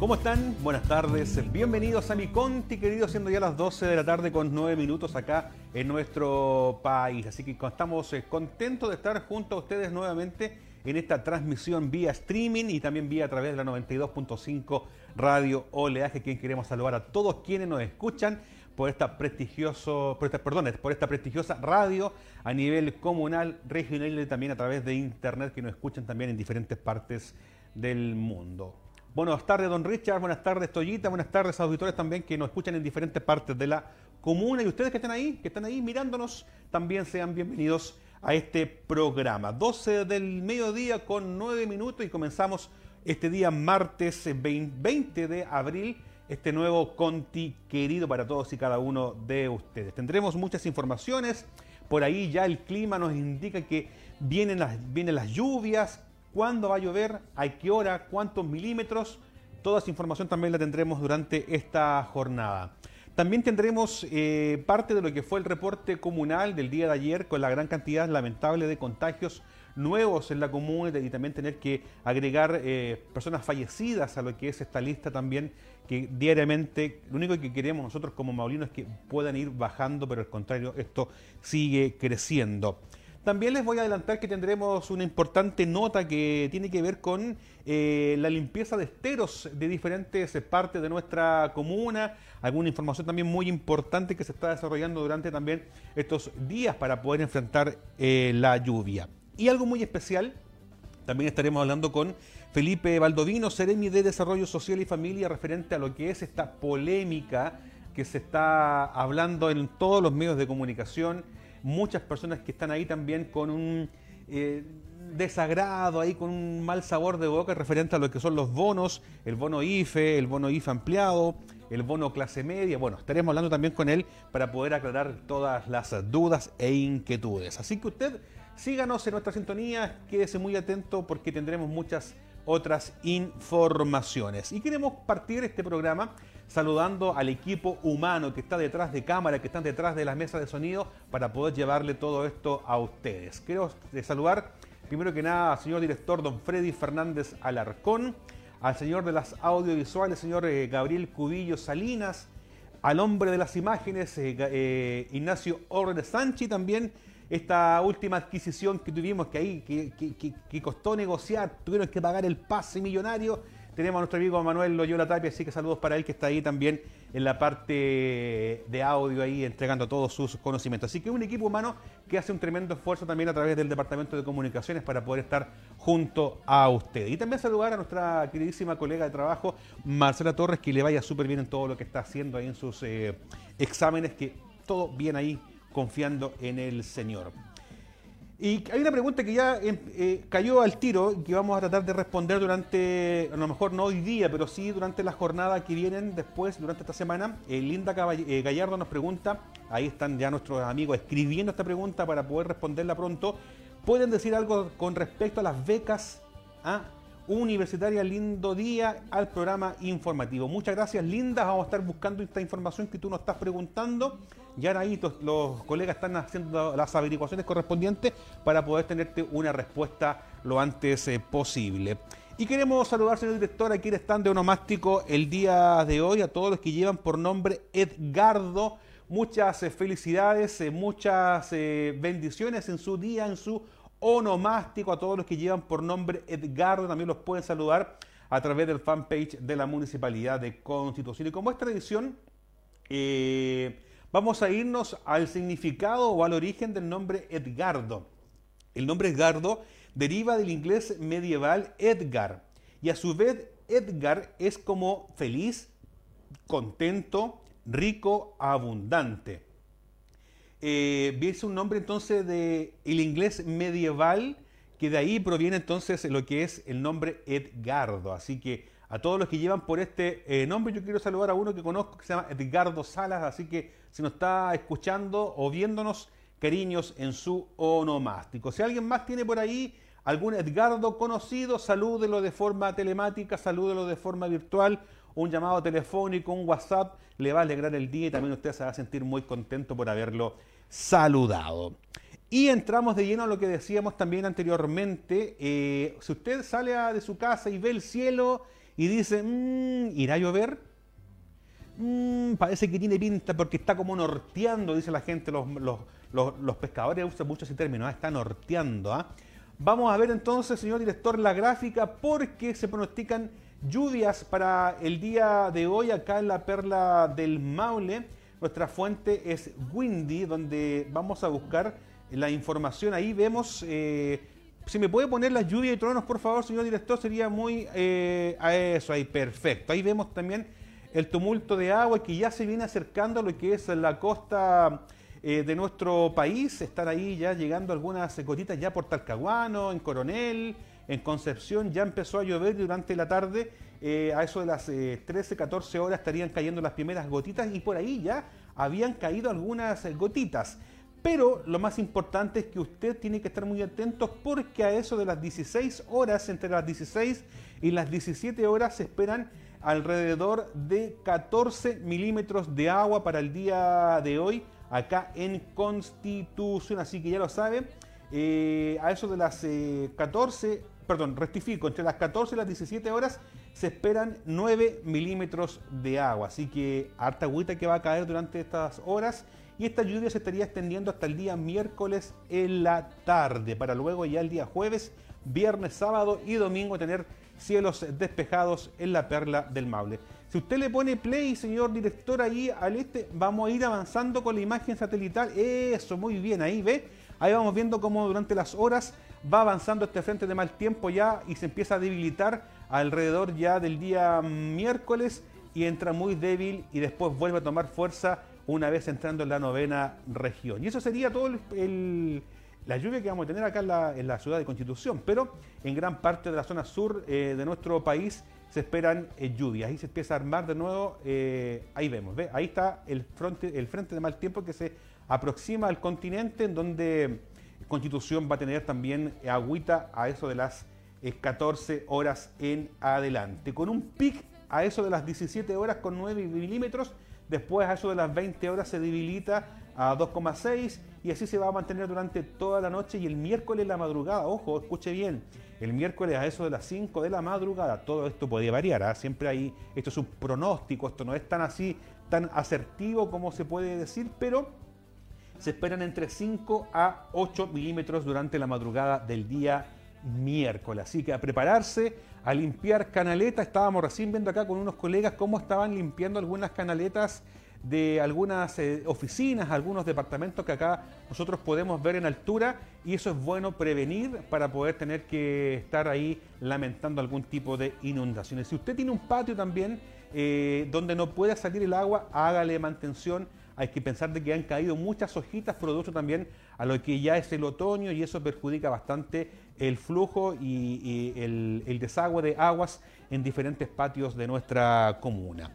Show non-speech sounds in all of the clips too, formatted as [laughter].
¿Cómo están? Buenas tardes. Bienvenidos a mi Conti, querido, siendo ya las 12 de la tarde con 9 minutos acá en nuestro país. Así que estamos eh, contentos de estar junto a ustedes nuevamente en esta transmisión vía streaming y también vía a través de la 92.5 Radio Oleaje, quien queremos saludar a todos quienes nos escuchan por esta prestigioso, por esta, perdón, por esta prestigiosa radio a nivel comunal, regional y también a través de internet que nos escuchan también en diferentes partes del mundo. Buenas tardes, don Richard. Buenas tardes, Toyita. Buenas tardes, auditores también que nos escuchan en diferentes partes de la comuna. Y ustedes que están ahí, que están ahí mirándonos, también sean bienvenidos a este programa. 12 del mediodía con 9 minutos y comenzamos este día martes 20 de abril este nuevo Conti querido para todos y cada uno de ustedes. Tendremos muchas informaciones. Por ahí ya el clima nos indica que vienen las, vienen las lluvias, cuándo va a llover, a qué hora, cuántos milímetros. Toda esa información también la tendremos durante esta jornada. También tendremos eh, parte de lo que fue el reporte comunal del día de ayer con la gran cantidad lamentable de contagios nuevos en la comuna y también tener que agregar eh, personas fallecidas a lo que es esta lista también que diariamente lo único que queremos nosotros como maulinos es que puedan ir bajando, pero al contrario esto sigue creciendo. También les voy a adelantar que tendremos una importante nota que tiene que ver con eh, la limpieza de esteros de diferentes partes de nuestra comuna, alguna información también muy importante que se está desarrollando durante también estos días para poder enfrentar eh, la lluvia. Y algo muy especial, también estaremos hablando con Felipe Baldovino, Seremi de Desarrollo Social y Familia, referente a lo que es esta polémica que se está hablando en todos los medios de comunicación muchas personas que están ahí también con un eh, desagrado, ahí con un mal sabor de boca referente a lo que son los bonos, el bono IFE, el bono IFE ampliado, el bono clase media. Bueno, estaremos hablando también con él para poder aclarar todas las dudas e inquietudes. Así que usted síganos en nuestra sintonía, quédese muy atento porque tendremos muchas otras informaciones. Y queremos partir este programa saludando al equipo humano que está detrás de cámara, que están detrás de las mesas de sonido, para poder llevarle todo esto a ustedes. Quiero saludar primero que nada al señor director don Freddy Fernández Alarcón, al señor de las audiovisuales, señor eh, Gabriel Cubillo Salinas, al hombre de las imágenes, eh, eh, Ignacio Orde Sánchez, también esta última adquisición que tuvimos, que ahí que costó negociar, tuvieron que pagar el pase millonario tenemos a nuestro amigo Manuel Loyola Tapia, así que saludos para él que está ahí también en la parte de audio ahí entregando todos sus conocimientos. Así que un equipo humano que hace un tremendo esfuerzo también a través del Departamento de Comunicaciones para poder estar junto a usted. Y también saludar a nuestra queridísima colega de trabajo, Marcela Torres, que le vaya súper bien en todo lo que está haciendo ahí en sus eh, exámenes, que todo bien ahí confiando en el Señor. Y hay una pregunta que ya em, eh, cayó al tiro y que vamos a tratar de responder durante, a lo mejor no hoy día, pero sí durante la jornada que vienen después, durante esta semana. Eh, Linda eh, Gallardo nos pregunta, ahí están ya nuestros amigos escribiendo esta pregunta para poder responderla pronto. ¿Pueden decir algo con respecto a las becas? a Universitaria Lindo Día al programa informativo. Muchas gracias, Linda. Vamos a estar buscando esta información que tú nos estás preguntando. Ya ahí los colegas están haciendo las averiguaciones correspondientes para poder tenerte una respuesta lo antes eh, posible. Y queremos saludar, señor director, aquí en stand Onomástico el día de hoy a todos los que llevan por nombre Edgardo. Muchas eh, felicidades, eh, muchas bendiciones en su día, en su onomástico, a todos los que llevan por nombre Edgardo, también los pueden saludar a través del fanpage de la Municipalidad de Constitución. Y como es tradición, eh, vamos a irnos al significado o al origen del nombre Edgardo. El nombre Edgardo deriva del inglés medieval Edgar y a su vez Edgar es como feliz, contento, rico, abundante eh, un nombre entonces de el inglés medieval, que de ahí proviene entonces lo que es el nombre Edgardo. Así que a todos los que llevan por este eh, nombre, yo quiero saludar a uno que conozco que se llama Edgardo Salas, así que si nos está escuchando o viéndonos, cariños en su onomástico. Si alguien más tiene por ahí algún Edgardo conocido, salúdelo de forma telemática, salúdelo de forma virtual, un llamado telefónico, un WhatsApp, le va a alegrar el día y también usted se va a sentir muy contento por haberlo saludado. Y entramos de lleno a lo que decíamos también anteriormente. Eh, si usted sale de su casa y ve el cielo y dice, mm, ¿irá a llover? Mm, parece que tiene pinta porque está como norteando, dice la gente, los, los, pescadores usan mucho ese término, ¿ah? está norteando. ¿ah? Vamos a ver entonces, señor director, la gráfica porque se pronostican lluvias para el día de hoy acá en la perla del Maule. Nuestra fuente es Windy, donde vamos a buscar la información. Ahí vemos, eh, si me puede poner la lluvia y tronos, por favor, señor director, sería muy eh, a eso, ahí, perfecto. Ahí vemos también el tumulto de agua que ya se viene acercando a lo que es la costa eh, de nuestro país. Están ahí ya llegando algunas gotitas ya por Talcahuano, en Coronel, en Concepción. Ya empezó a llover durante la tarde. Eh, a eso de las 13, eh, 14 horas estarían cayendo las primeras gotitas y por ahí ya habían caído algunas gotitas. Pero lo más importante es que usted tiene que estar muy atento porque a eso de las 16 horas, entre las 16 y las 17 horas, se esperan alrededor de 14 milímetros de agua para el día de hoy acá en Constitución. Así que ya lo saben, eh, a eso de las 14, eh, perdón, rectifico, entre las 14 y las 17 horas se esperan 9 milímetros de agua. Así que harta agüita que va a caer durante estas horas. Y esta lluvia se estaría extendiendo hasta el día miércoles en la tarde, para luego ya el día jueves, viernes, sábado y domingo tener cielos despejados en la perla del Maule. Si usted le pone play, señor director, ahí al este, vamos a ir avanzando con la imagen satelital. Eso, muy bien, ahí ve. Ahí vamos viendo cómo durante las horas va avanzando este frente de mal tiempo ya y se empieza a debilitar alrededor ya del día miércoles y entra muy débil y después vuelve a tomar fuerza una vez entrando en la novena región. Y eso sería todo el la lluvia que vamos a tener acá en la, ciudad de Constitución, pero en gran parte de la zona sur eh, de nuestro país se esperan eh, lluvias. Ahí se empieza a armar de nuevo, eh, ahí vemos, ¿ve? ahí está el frente, el frente de mal tiempo que se aproxima al continente, en donde Constitución va a tener también agüita a eso de las 14 horas en adelante, con un pic a eso de las 17 horas con 9 milímetros, después a eso de las 20 horas se debilita a 2,6 y así se va a mantener durante toda la noche y el miércoles la madrugada, ojo, escuche bien, el miércoles a eso de las 5 de la madrugada, todo esto puede variar, ¿ah? siempre hay, esto es un pronóstico, esto no es tan así, tan asertivo como se puede decir, pero se esperan entre 5 a 8 milímetros durante la madrugada del día miércoles. Así que a prepararse, a limpiar canaletas. Estábamos recién viendo acá con unos colegas cómo estaban limpiando algunas canaletas de algunas eh, oficinas, algunos departamentos que acá nosotros podemos ver en altura y eso es bueno prevenir para poder tener que estar ahí lamentando algún tipo de inundaciones. Si usted tiene un patio también eh, donde no pueda salir el agua, hágale mantención. Hay que pensar de que han caído muchas hojitas producto también a lo que ya es el otoño y eso perjudica bastante el flujo y, el, desagüe de aguas en diferentes patios de nuestra comuna.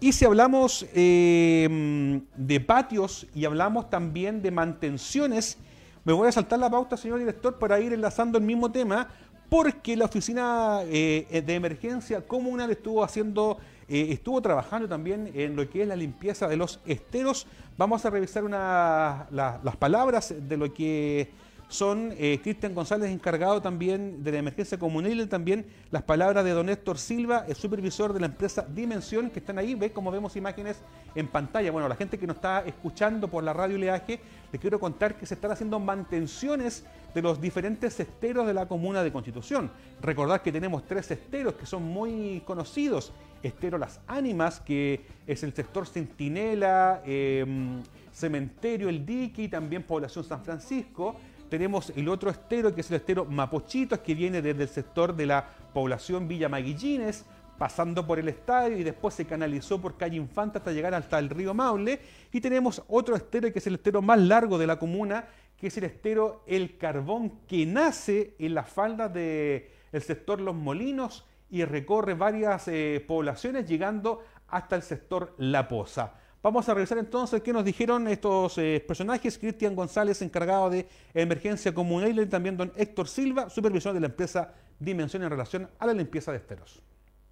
Y si hablamos em, de patios y hablamos también de mantenciones, me voy a saltar la pauta, señor director, para ir enlazando el mismo tema, porque la oficina eh, de emergencia comunal estuvo haciendo, eh, estuvo trabajando también en lo que es la limpieza de los esteros. Vamos a revisar las palabras de lo que son eh, Cristian González, encargado también de la emergencia comunal, y también las palabras de don Héctor Silva, el supervisor de la empresa Dimensión, que están ahí, ve como vemos imágenes en pantalla. Bueno, la gente que nos está escuchando por la radio Leaje, les quiero contar que se están haciendo mantenciones de los diferentes esteros de la comuna de Constitución. Recordad que tenemos tres esteros que son muy conocidos. Estero Las Ánimas, que es el sector Centinela, em, Cementerio El Dique también Población San Francisco tenemos el otro estero, que es el estero Mapochitos, que viene desde el sector de la población Villa Maguillines, pasando por el estadio y después se canalizó por calle Infanta hasta llegar hasta el río Maule. Y tenemos otro estero que es el estero más largo de la comuna, que es el estero El Carbón, que nace en la falda del sector Los Molinos y recorre varias eh, poblaciones llegando hasta el sector La Poza. Vamos a revisar entonces qué nos dijeron estos eh, personajes. Cristian González, encargado de emergencia comunal, y también don Héctor Silva, supervisor de la empresa Dimensión en relación a la limpieza de esteros.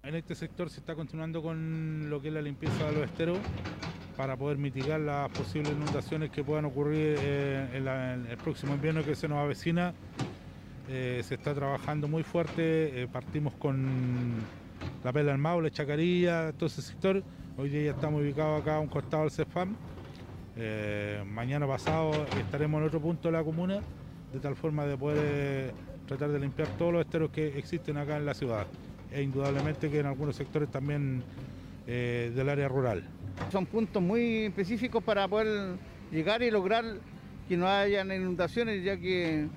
En este sector se está continuando con lo que es la limpieza de los esteros para poder mitigar las posibles inundaciones que puedan ocurrir eh, en, el próximo invierno que se nos avecina. Eh, se está trabajando muy fuerte, partimos con La Pela del Maule, Chacarilla, todo ese sector. Hoy día ya estamos ubicados acá a un costado del CEFAM. Eh, mañana pasado estaremos en otro punto de la comuna, de tal forma de poder eh, tratar de limpiar todos los esteros que existen acá en la ciudad. E indudablemente que en algunos sectores también eh, del área rural. Son puntos muy específicos para poder llegar y lograr que no hayan inundaciones, ya que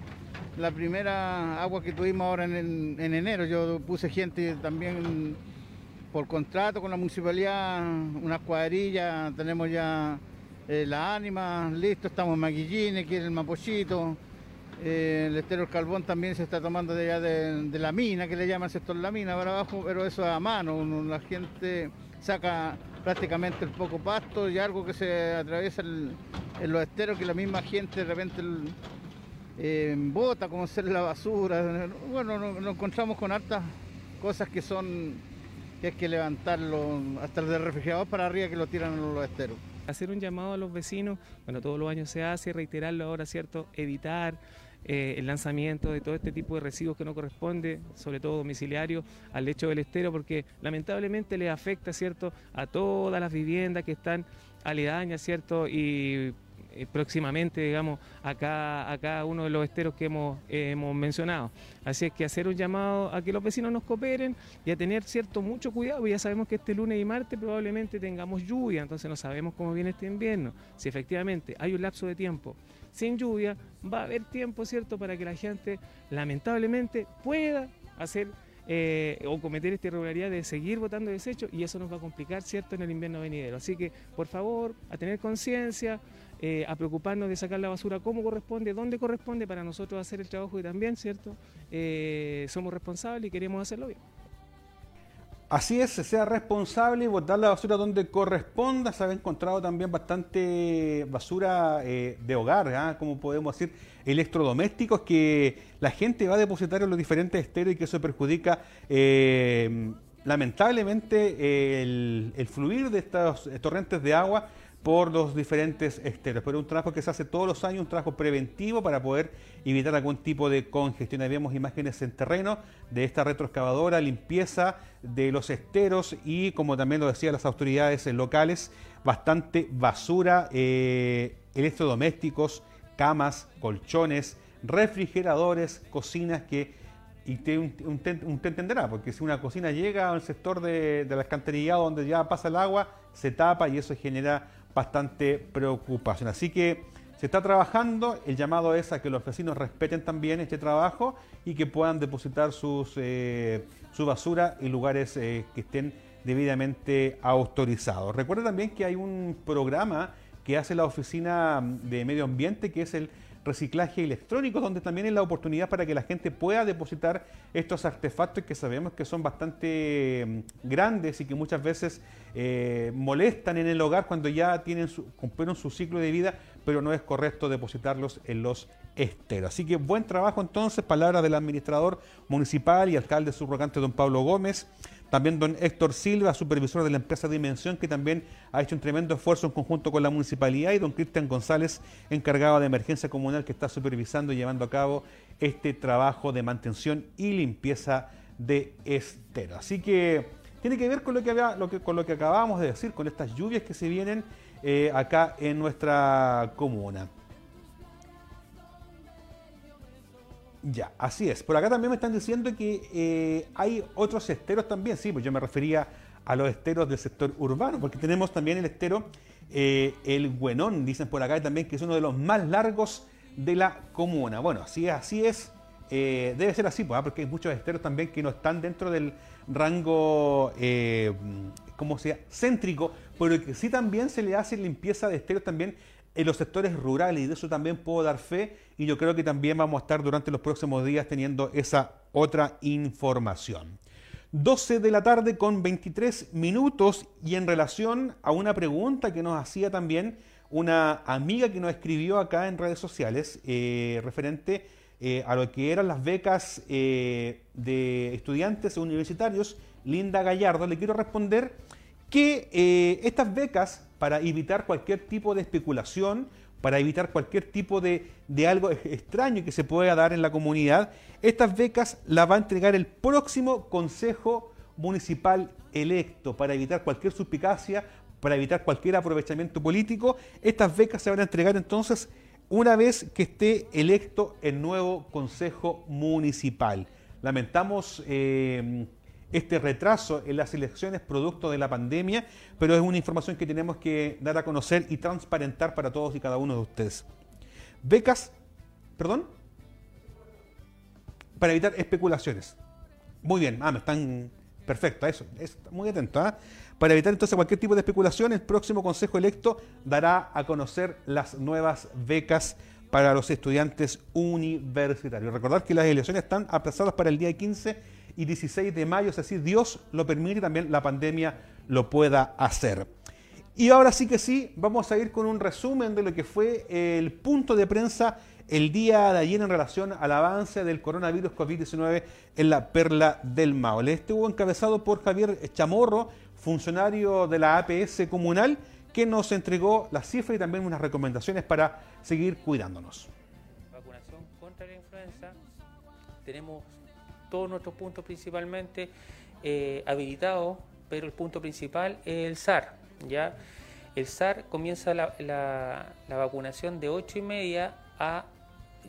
la primera agua que tuvimos ahora en, enero, yo puse gente también por contrato con la municipalidad, unas cuadrillas, tenemos ya eh, la ánima, listo, estamos en Maquillines, en el Mapochito, eh, el estero del Carbón también se está tomando de allá de, la mina, que le llaman sector la mina para abajo, pero eso a mano, la gente saca prácticamente el poco pasto y algo que se atraviesa en los esteros que la misma gente de repente eh, bota, como ser la basura. Bueno, nos, encontramos con hartas cosas que son que hay que levantarlo hasta el refrigerador para arriba que lo tiran en los esteros. Hacer un llamado a los vecinos, bueno, todos los años se hace, reiterarlo ahora, ¿cierto? Evitar eh, el lanzamiento de todo este tipo de residuos que no corresponde, sobre todo domiciliario, al lecho del estero, porque lamentablemente le afecta, ¿cierto?, a todas las viviendas que están aledañas, ¿cierto?, y eh, próximamente, digamos, a cada, uno de los esteros que hemos, hemos mencionado. Así es que hacer un llamado a que los vecinos nos cooperen y a tener cierto mucho cuidado, ya sabemos que este lunes y martes probablemente tengamos lluvia, entonces no sabemos cómo viene este invierno. Si efectivamente hay un lapso de tiempo sin lluvia, va a haber tiempo, ¿cierto?, para que la gente lamentablemente pueda hacer eh, o cometer esta irregularidad de seguir votando desechos y eso nos va a complicar, ¿cierto?, en el invierno venidero. Así que, por favor, a tener conciencia, eh, a preocuparnos de sacar la basura como corresponde, donde corresponde para nosotros hacer el trabajo y también, ¿cierto?, eh, somos responsables y queremos hacerlo bien. Así es, sea responsable y botar la basura donde corresponda. Se ha encontrado también bastante basura eh, de hogar, ¿ah? como podemos decir, electrodomésticos que la gente va a depositar en los diferentes esteros y que eso perjudica lamentablemente el, el, fluir de estos torrentes de agua por los diferentes esteros. Pero un trabajo que se hace todos los años, un trabajo preventivo para poder evitar algún tipo de congestión. Ahí vemos imágenes en terreno de esta retroexcavadora, limpieza de los esteros y, como también lo decían las autoridades locales, bastante basura, eh, electrodomésticos, camas, colchones, refrigeradores, cocinas que y te, un, entenderá, porque si una cocina llega al sector de, de la alcantarillado donde ya pasa el agua, se tapa y eso genera bastante preocupación. Así que se está trabajando, el llamado es a que los vecinos respeten también este trabajo y que puedan depositar sus, eh, su basura en lugares eh, que estén debidamente autorizados. Recuerda también que hay un programa que hace la Oficina de Medio Ambiente, que es el reciclaje electrónico, donde también es la oportunidad para que la gente pueda depositar estos artefactos que sabemos que son bastante mm, grandes y que muchas veces eh, molestan en el hogar cuando ya tienen su, cumplieron su ciclo de vida, pero no es correcto depositarlos en los esteros. Así que buen trabajo entonces, palabras del administrador municipal y alcalde subrogante don Pablo Gómez. También don Héctor Silva, supervisor de la empresa Dimensión, que también ha hecho un tremendo esfuerzo en conjunto con la municipalidad, y don Cristian González, encargado de emergencia comunal, que está supervisando y llevando a cabo este trabajo de mantención y limpieza de estero. Así que tiene que ver con lo que, acabamos de decir, con estas lluvias que se vienen eh, acá en nuestra comuna. Ya, así es. Por acá también me están diciendo que eh, hay otros esteros también. Sí, pues yo me refería a los esteros del sector urbano, porque tenemos también el estero eh, El Güenón, dicen por acá también, que es uno de los más largos de la comuna. Bueno, así es, así es. Eh, debe ser así, pues, ¿ah? porque hay muchos esteros también que no están dentro del rango, como sea, céntrico, pero que sí también se le hace limpieza de esteros también en los sectores rurales y de eso también puedo dar fe y yo creo que también vamos a estar durante los próximos días teniendo esa otra información. 12 de la tarde con 23 minutos y en relación a una pregunta que nos hacía también una amiga que nos escribió acá en redes sociales eh, referente eh, a lo que eran las becas eh, de estudiantes universitarios, Linda Gallardo, le quiero responder que estas becas para evitar cualquier tipo de especulación, para evitar cualquier tipo de, algo extraño que se pueda dar en la comunidad. Estas becas las va a entregar el próximo Consejo municipal electo para evitar cualquier suspicacia, para evitar cualquier aprovechamiento político. Estas becas se van a entregar entonces una vez que esté electo el nuevo Consejo Municipal. Lamentamos eh, este retraso en las elecciones producto de la pandemia, pero es una información que tenemos que dar a conocer y transparentar para todos y cada uno de ustedes. Becas, perdón, para evitar especulaciones. Muy bien, ah, me están perfecto, eso, es, muy atento. ¿ah? Para evitar entonces cualquier tipo de especulación, el próximo Consejo electo dará a conocer las nuevas becas para los estudiantes universitarios. Recordar que las elecciones están aplazadas para el día 15 y 16 de mayo, es decir, Dios lo permite y también la pandemia lo pueda hacer. Y ahora sí que sí, vamos a ir con un resumen de lo que fue el punto de prensa el día de ayer en relación al avance del coronavirus COVID-19 en la Perla del Maule. Hubo encabezado por Javier Chamorro, funcionario de la APS comunal, que nos entregó las cifras y también unas recomendaciones para seguir cuidándonos. Vacunación contra la influenza. Tenemos todos nuestros puntos principalmente eh, habilitados, pero el punto principal es el SAR. ¿ya? El SAR comienza la, la vacunación de 8 y media a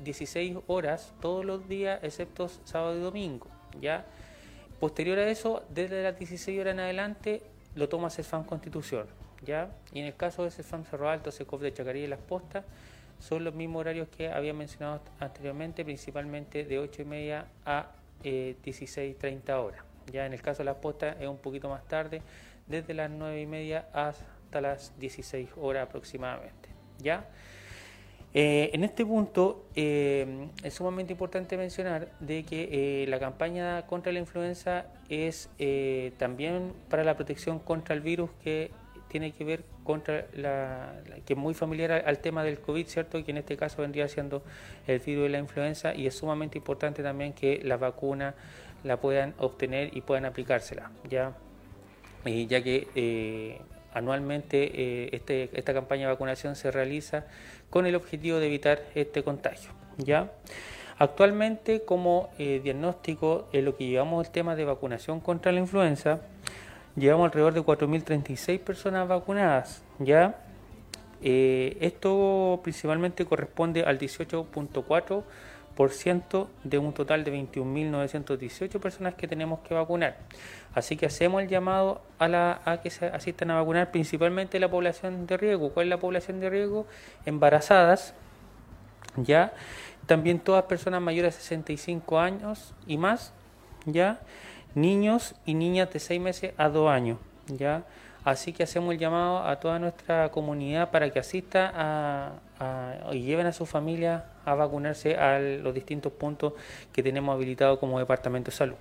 16 horas todos los días, excepto sábado y domingo. ¿ya? Posterior a eso, desde las 16 horas en adelante, lo toma CESFAM Constitución. ¿ya? Y en el caso de CESFAM Cerro Alto, SECOF de Chacarilla y Las Postas, son los mismos horarios que había mencionado anteriormente, principalmente de 8 y media a eh, 16.30 horas. Ya en el caso de Las Postas es un poquito más tarde, desde las 9 y media hasta las 16 horas aproximadamente. ¿ya? Eh, en este punto eh, es sumamente importante mencionar de que eh, la campaña contra la influenza es también para la protección contra el virus que tiene que ver contra la, que es muy familiar al, tema del COVID, ¿cierto? Que en este caso vendría siendo el virus de la influenza y es sumamente importante también que la vacuna la puedan obtener y puedan aplicársela, ¿ya? ya que anualmente este, esta campaña de vacunación se realiza con el objetivo de evitar este contagio. ¿ya? Actualmente, como eh, diagnóstico, en lo que llevamos el tema de vacunación contra la influenza, llevamos alrededor de 4.036 personas vacunadas. ¿ya? Eh, esto principalmente corresponde al 18.4% de un total de 21.918 personas que tenemos que vacunar. Así que hacemos el llamado a, la, que se asistan a vacunar principalmente la población de riesgo. ¿Cuál es la población de riesgo? Embarazadas, ya. También todas personas mayores de 65 años y más, ya. Niños y niñas de 6 meses a 2 años, ya. Así que hacemos el llamado a toda nuestra comunidad para que asista a, y lleven a su familia a vacunarse a los distintos puntos que tenemos habilitados como Departamento de Salud.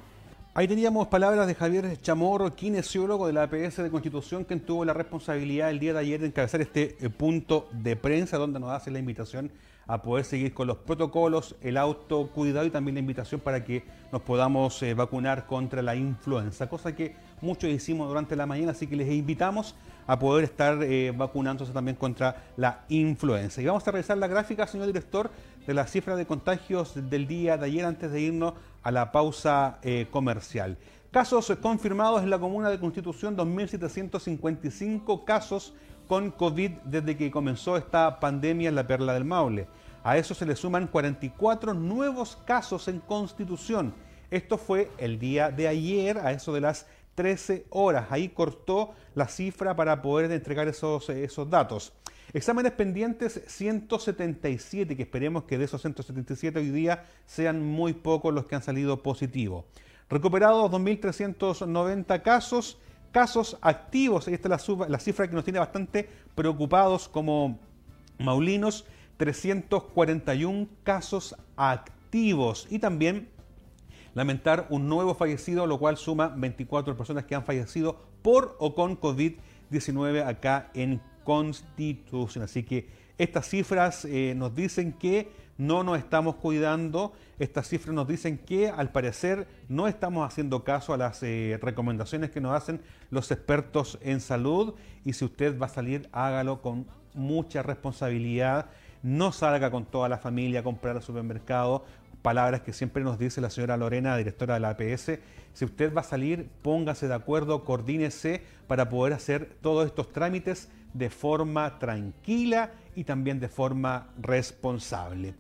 Ahí teníamos palabras de Javier Chamorro, kinesiólogo de la APS de Constitución, quien tuvo la responsabilidad el día de ayer de encabezar este eh, punto de prensa donde nos hace la invitación a poder seguir con los protocolos, el autocuidado y también la invitación para que nos podamos eh, vacunar contra la influenza, cosa que muchos hicimos durante la mañana, así que les invitamos a poder estar eh, vacunándose también contra la influenza. Y vamos a revisar la gráfica, señor director, de la cifra de contagios del día de ayer antes de irnos a la pausa eh, comercial. Casos confirmados en la comuna de Constitución, 2.755 casos con COVID desde que comenzó esta pandemia en la Perla del Maule. A eso se le suman 44 nuevos casos en Constitución. Esto fue el día de ayer, a eso de las 13 horas. Ahí cortó la cifra para poder entregar esos, esos datos. Exámenes pendientes 177, que esperemos que de esos 177 hoy día sean muy pocos los que han salido positivos. Recuperados 2.390 casos, casos activos, ahí está la, la cifra que nos tiene bastante preocupados como maulinos, 341 casos activos. Y también lamentar un nuevo fallecido, lo cual suma 24 personas que han fallecido por o con COVID-19 acá en Constitución. Así que estas cifras eh, nos dicen que no nos estamos cuidando, estas cifras nos dicen que al parecer no estamos haciendo caso a las eh, recomendaciones que nos hacen los expertos en salud y si usted va a salir, hágalo con mucha responsabilidad, no salga con toda la familia a comprar al supermercado, palabras que siempre nos dice la señora Lorena, directora de la APS. Si usted va a salir, póngase de acuerdo, coordínese para poder hacer todos estos trámites de forma tranquila y también de forma responsable.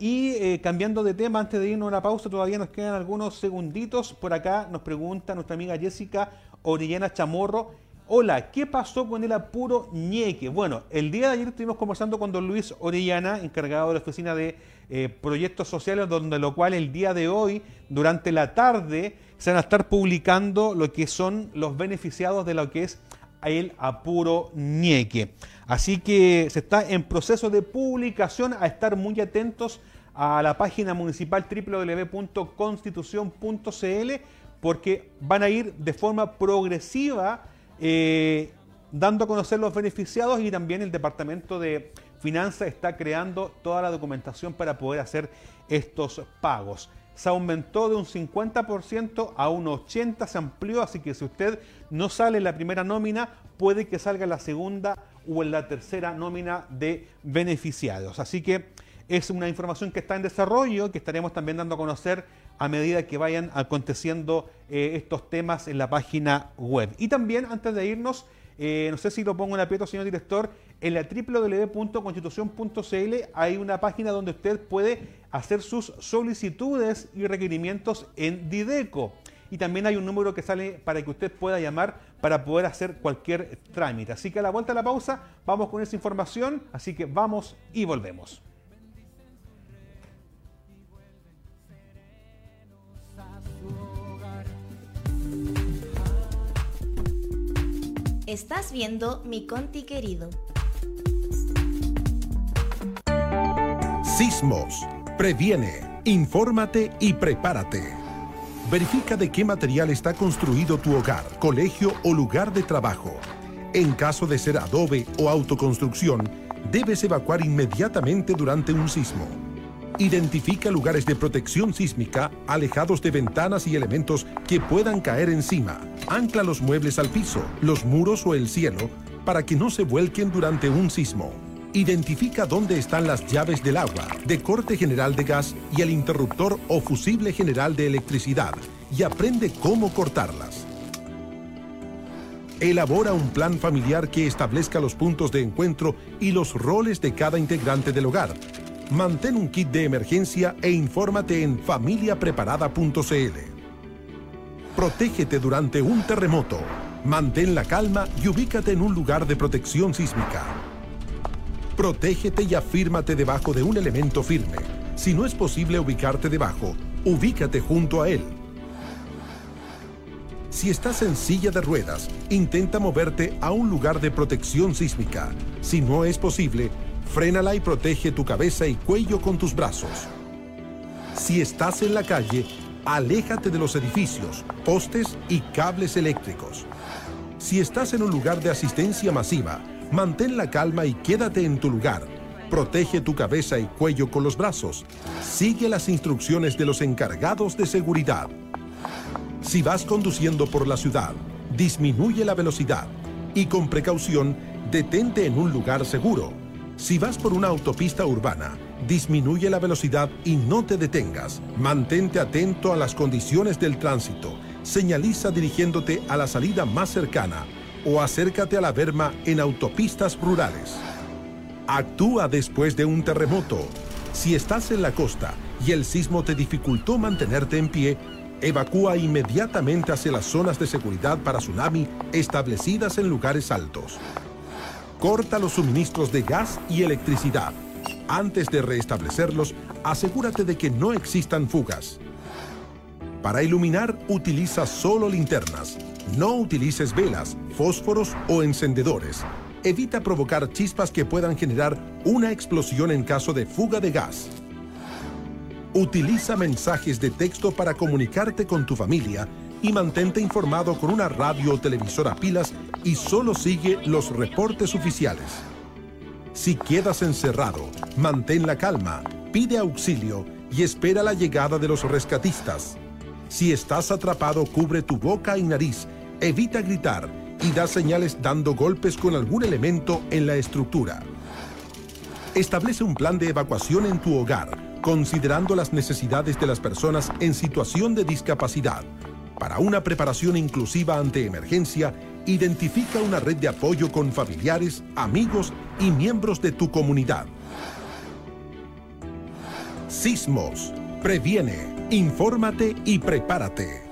Y eh, cambiando de tema, antes de irnos a una pausa, todavía nos quedan algunos segunditos. Por acá nos pregunta nuestra amiga Jessica Orellana Chamorro. Hola, ¿qué pasó con el apuro ñeque? Bueno, el día de ayer estuvimos conversando con don Luis Orellana, encargado de la oficina de eh, proyectos sociales, donde lo cual el día de hoy, durante la tarde, se van a estar publicando lo que son los beneficiados de lo que es el apuro ñeque. Así que se está en proceso de publicación, a estar muy atentos a la página municipal www.constitución.cl porque van a ir de forma progresiva eh, dando a conocer los beneficiados y también el Departamento de Finanzas está creando toda la documentación para poder hacer estos pagos se aumentó de un 50% a un 80%, se amplió, así que si usted no sale en la primera nómina, puede que salga en la segunda o en la tercera nómina de beneficiados. Así que es una información que está en desarrollo, que estaremos también dando a conocer a medida que vayan aconteciendo eh, estos temas en la página web. Y también, antes de irnos, eh, no sé si lo pongo en aprieto, señor director, en la www.constitución.cl hay una página donde usted puede hacer sus solicitudes y requerimientos en Dideco. Y también hay un número que sale para que usted pueda llamar para poder hacer cualquier trámite. Así que a la vuelta a la pausa vamos con esa información, así que vamos y volvemos. Estás viendo Mi Conti querido. Sismos. Previene, infórmate y prepárate. Verifica de qué material está construido tu hogar, colegio o lugar de trabajo. En caso de ser adobe o autoconstrucción, debes evacuar inmediatamente durante un sismo. Identifica lugares de protección sísmica alejados de ventanas y elementos que puedan caer encima. Ancla los muebles al piso, los muros o el cielo para que no se vuelquen durante un sismo. Identifica dónde están las llaves del agua, de corte general de gas y el interruptor o fusible general de electricidad y aprende cómo cortarlas. Elabora un plan familiar que establezca los puntos de encuentro y los roles de cada integrante del hogar Mantén un kit de emergencia e infórmate en familiapreparada.cl. Protégete durante un terremoto. Mantén la calma y ubícate en un lugar de protección sísmica. Protégete y afírmate debajo de un elemento firme. Si no es posible ubicarte debajo, ubícate junto a él. Si estás en silla de ruedas, intenta moverte a un lugar de protección sísmica. Si no es posible, Frénala y protege tu cabeza y cuello con tus brazos. Si estás en la calle, aléjate de los edificios, postes y cables eléctricos. Si estás en un lugar de asistencia masiva, mantén la calma y quédate en tu lugar. Protege tu cabeza y cuello con los brazos. Sigue las instrucciones de los encargados de seguridad. Si vas conduciendo por la ciudad, disminuye la velocidad y con precaución detente en un lugar seguro si vas por una autopista urbana, disminuye la velocidad y no te detengas. Mantente atento a las condiciones del tránsito. Señaliza dirigiéndote a la salida más cercana o acércate a la berma en autopistas rurales. Actúa después de un terremoto. Si estás en la costa y el sismo te dificultó mantenerte en pie, evacúa inmediatamente hacia las zonas de seguridad para tsunami establecidas en lugares altos. Corta los suministros de gas y electricidad. Antes de restablecerlos, asegúrate de que no existan fugas. Para iluminar, utiliza solo linternas. No utilices velas, fósforos o encendedores. Evita provocar chispas que puedan generar una explosión en caso de fuga de gas. Utiliza mensajes de texto para comunicarte con tu familia y mantente informado con una radio o televisor a pilas y solo sigue los reportes oficiales. Si quedas encerrado, mantén la calma, pide auxilio y espera la llegada de los rescatistas. Si estás atrapado, cubre tu boca y nariz, evita gritar y da señales dando golpes con algún elemento en la estructura. Establece un plan de evacuación en tu hogar considerando las necesidades de las personas en situación de discapacidad. Para una preparación inclusiva ante emergencia, identifica una red de apoyo con familiares, amigos y miembros de tu comunidad. Sismos. Previene, infórmate y prepárate.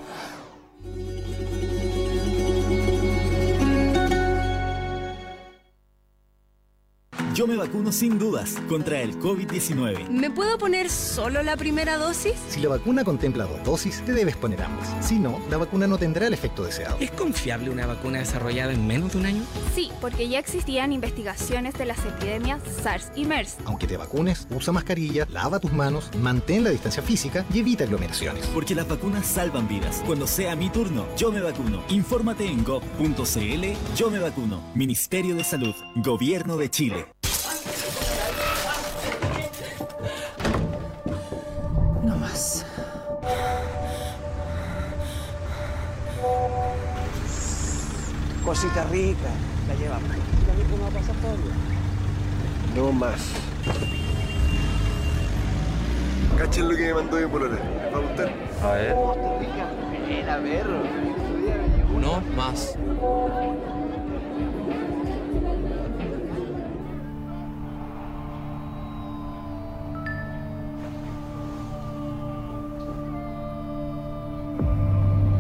Yo me vacuno sin dudas contra el COVID-19. ¿Me puedo poner solo la primera dosis? Si la vacuna contempla dos dosis, te debes poner ambas. Si no, la vacuna no tendrá el efecto deseado. ¿Es confiable una vacuna desarrollada en menos de un año? Sí, porque ya existían investigaciones de las epidemias SARS y MERS. Aunque te vacunes, usa mascarilla, lava tus manos, mantén la distancia física y evita aglomeraciones. Porque las vacunas salvan vidas. Cuando sea mi turno, yo me vacuno. Infórmate en gov.cl Yo me vacuno. Ministerio de Salud. Gobierno de Chile. Cosita rica, la llevamos. ¿No va a pasar todavía? No más. Cachen lo que me mandó mi polona. ¿Me va a gustar? A ver. Ven a ver. No más.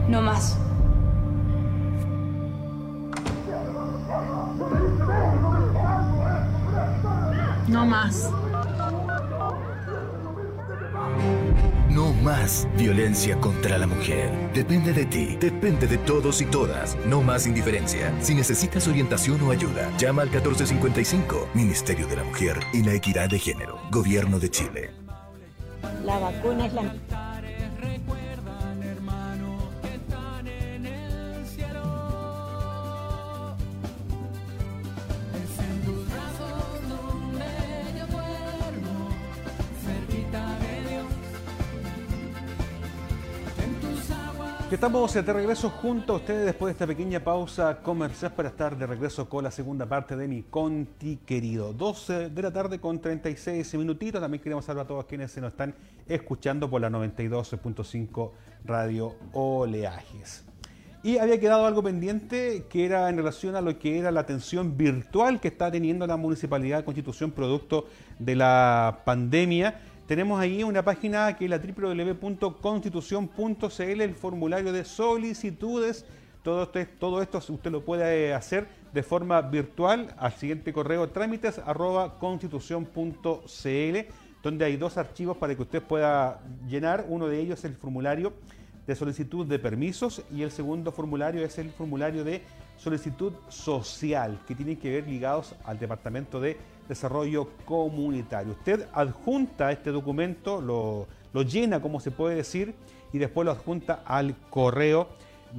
No más. Contra la mujer. Depende de ti, depende de todos y todas. No más indiferencia. Si necesitas orientación o ayuda, llama al 1455, Ministerio de la Mujer y la Equidad de Género, Gobierno de Chile. La vacuna es la Estamos de regreso junto a ustedes después de esta pequeña pausa comercial para estar de regreso con la segunda parte de mi Conti querido. 12 de la tarde con 36 minutitos. También queremos saludar a todos quienes se nos están escuchando por la 92.5 Radio Oleajes. Y había quedado algo pendiente que era en relación a lo que era la atención virtual que está teniendo la Municipalidad de Constitución producto de la pandemia tenemos ahí una página que es la www.constitución.cl, el formulario de solicitudes. Todo, esto usted lo puede hacer de forma virtual al siguiente correo trámites donde hay dos archivos para que usted pueda llenar. Uno de ellos es el formulario de solicitud de permisos y el segundo formulario es el formulario de solicitud social que tienen que ver ligados al Departamento de Desarrollo Comunitario. Usted adjunta este documento, lo, llena, como se puede decir, y después lo adjunta al correo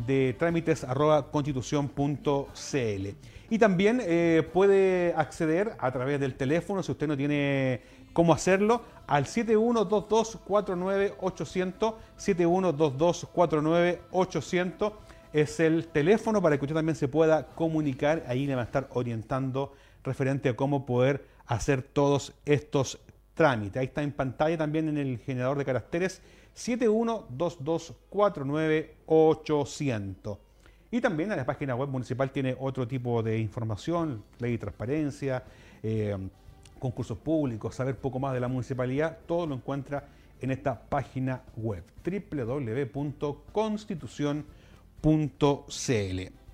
de trámites constitución.cl. Y también eh, puede acceder a través del teléfono, si usted no tiene cómo hacerlo, al 71224980, 71224980 es el teléfono para que usted también se pueda comunicar, ahí le va a estar orientando referente a cómo poder hacer todos estos trámites. Ahí está en pantalla también en el generador de caracteres 7122498800. Y también en la página web municipal tiene otro tipo de información, ley de transparencia, eh, concursos públicos, saber poco más de la municipalidad, todo lo encuentra en esta página web www.constitución.cl.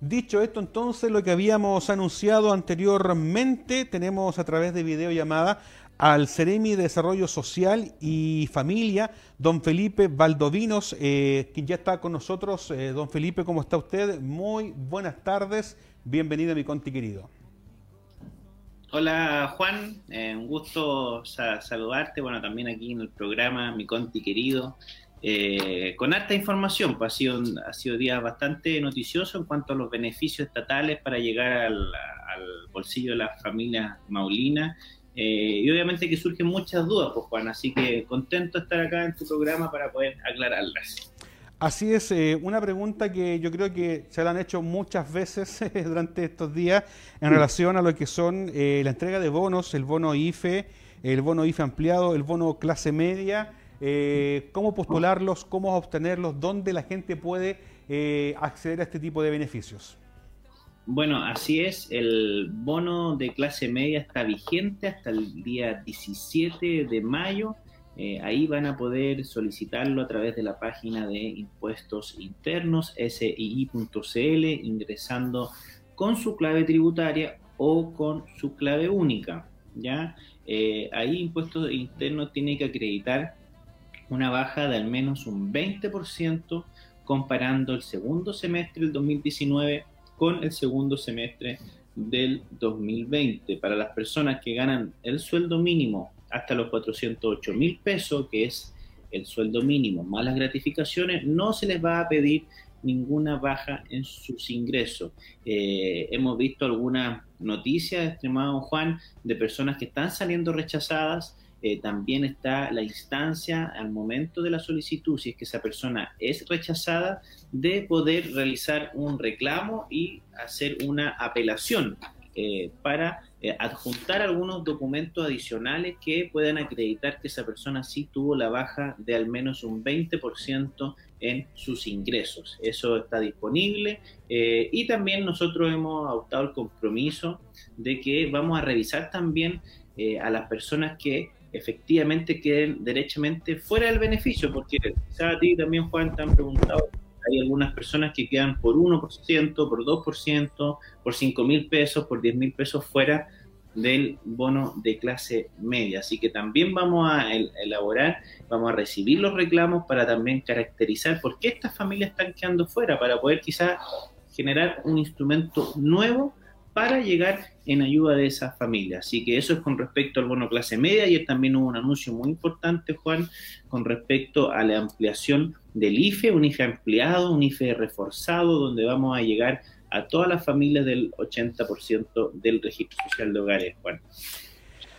Dicho esto, entonces, lo que habíamos anunciado anteriormente, tenemos a través de videollamada al Ceremi de Desarrollo Social y Familia, don Felipe Valdovinos, eh, quien ya está con nosotros. Eh, don Felipe, ¿cómo está usted? Muy buenas tardes, bienvenido a mi conti querido. Hola Juan, eh, un gusto saludarte, bueno, también aquí en el programa, mi conti querido. Eh, con harta información, pues ha sido, ha sido día bastante noticioso en cuanto a los beneficios estatales para llegar al, bolsillo de las familias maulinas. Eh, y obviamente que surgen muchas dudas, pues Juan, así que contento de estar acá en tu programa para poder aclararlas. Así es, eh, una pregunta que yo creo que se la han hecho muchas veces [laughs] durante estos días en relación a lo que son la entrega de bonos, el bono IFE el bono IFE ampliado, el bono clase media, eh, cómo postularlos, cómo obtenerlos, dónde la gente puede eh, acceder a este tipo de beneficios. Bueno, así es, el bono de clase media está vigente hasta el día 17 de mayo. Eh, ahí van a poder solicitarlo a través de la página de impuestos internos, sii.cl, ingresando con su clave tributaria o con su clave única. ¿ya? ahí impuestos internos tiene que acreditar una baja de al menos un 20% comparando el segundo semestre del 2019 con el segundo semestre del 2020. Para las personas que ganan el sueldo mínimo hasta los 408 mil pesos, que es el sueldo mínimo más las gratificaciones, no se les va a pedir ninguna baja en sus ingresos. Eh, hemos visto algunas noticias, estimado Juan, de personas que están saliendo rechazadas eh, también está la instancia al momento de la solicitud, si es que esa persona es rechazada, de poder realizar un reclamo y hacer una apelación eh, para eh, adjuntar algunos documentos adicionales que puedan acreditar que esa persona sí tuvo la baja de al menos un 20% en sus ingresos. Eso está disponible y también nosotros hemos adoptado el compromiso de que vamos a revisar también a las personas que efectivamente queden derechamente fuera del beneficio, porque quizá a ti también, Juan, te han preguntado, hay algunas personas que quedan por 1%, por 2%, por 5 mil pesos, por 10 mil pesos fuera del bono de clase media. Así que también vamos a elaborar, vamos a recibir los reclamos para también caracterizar por qué estas familias están quedando fuera, para poder quizá generar un instrumento nuevo para llegar en ayuda de esas familias. Así que eso es con respecto al bono clase media. y también hubo un anuncio muy importante, Juan, con respecto a la ampliación del IFE, un IFE ampliado, un IFE reforzado, donde vamos a llegar a todas las familias del 80% del registro social de hogares, Juan.